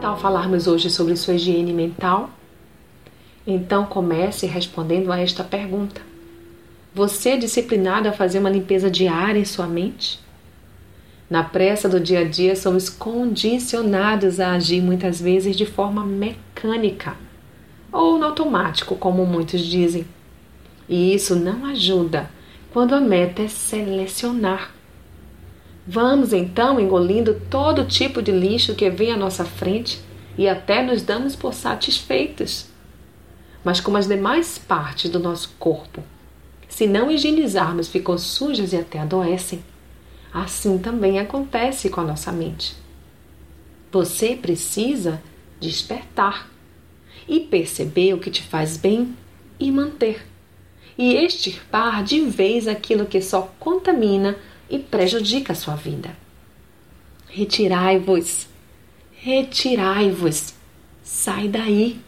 tal falarmos hoje sobre sua higiene mental? Então comece respondendo a esta pergunta. Você é disciplinado a fazer uma limpeza diária em sua mente? Na pressa do dia a dia, somos condicionados a agir muitas vezes de forma mecânica ou no automático, como muitos dizem. E isso não ajuda quando a meta é selecionar. Vamos então engolindo todo tipo de lixo que vem à nossa frente e até nos damos por satisfeitos. Mas como as demais partes do nosso corpo se não higienizarmos, ficam sujas e até adoecem. Assim também acontece com a nossa mente. Você precisa despertar e perceber o que te faz bem e manter, e extirpar de vez aquilo que só contamina e prejudica a sua vida. Retirai-vos, retirai-vos, sai daí,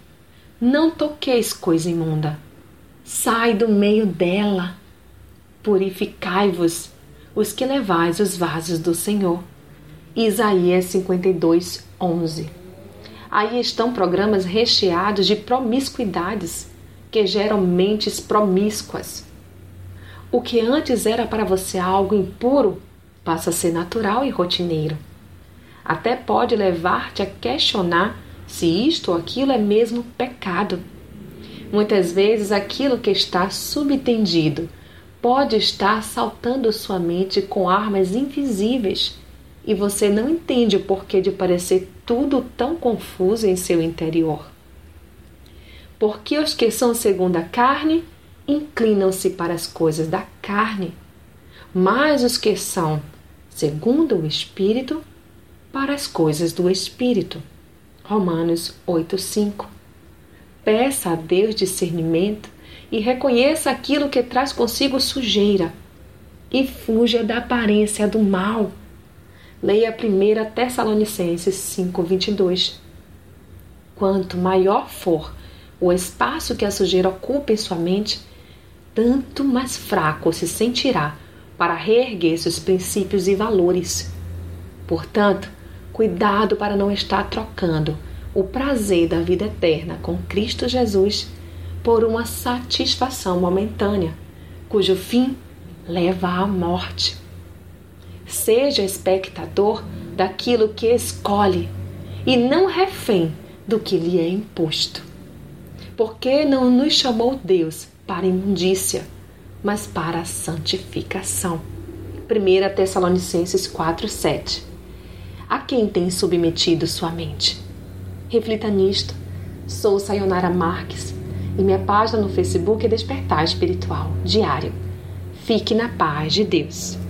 não toqueis coisa imunda Sai do meio dela. Purificai-vos, os que levais os vasos do Senhor. Isaías 52, 11. Aí estão programas recheados de promiscuidades que geram mentes promíscuas. O que antes era para você algo impuro passa a ser natural e rotineiro. Até pode levar-te a questionar se isto ou aquilo é mesmo pecado. Muitas vezes aquilo que está subtendido pode estar saltando sua mente com armas invisíveis e você não entende o porquê de parecer tudo tão confuso em seu interior. Porque os que são segundo a carne inclinam-se para as coisas da carne, mas os que são segundo o Espírito para as coisas do Espírito. Romanos 8:5 Peça a Deus discernimento e reconheça aquilo que traz consigo sujeira e fuja da aparência do mal. Leia 1 Tessalonicenses 5:22. Quanto maior for o espaço que a sujeira ocupa em sua mente, tanto mais fraco se sentirá para reerguer seus princípios e valores. Portanto, cuidado para não estar trocando o prazer da vida eterna com Cristo Jesus por uma satisfação momentânea, cujo fim leva à morte. Seja espectador daquilo que escolhe e não refém do que lhe é imposto. Porque não nos chamou Deus para imundícia, mas para a santificação. 1 Tessalonicenses 4:7. A quem tem submetido sua mente? Reflita nisto. Sou Sayonara Marques e minha página no Facebook é Despertar Espiritual Diário. Fique na paz de Deus.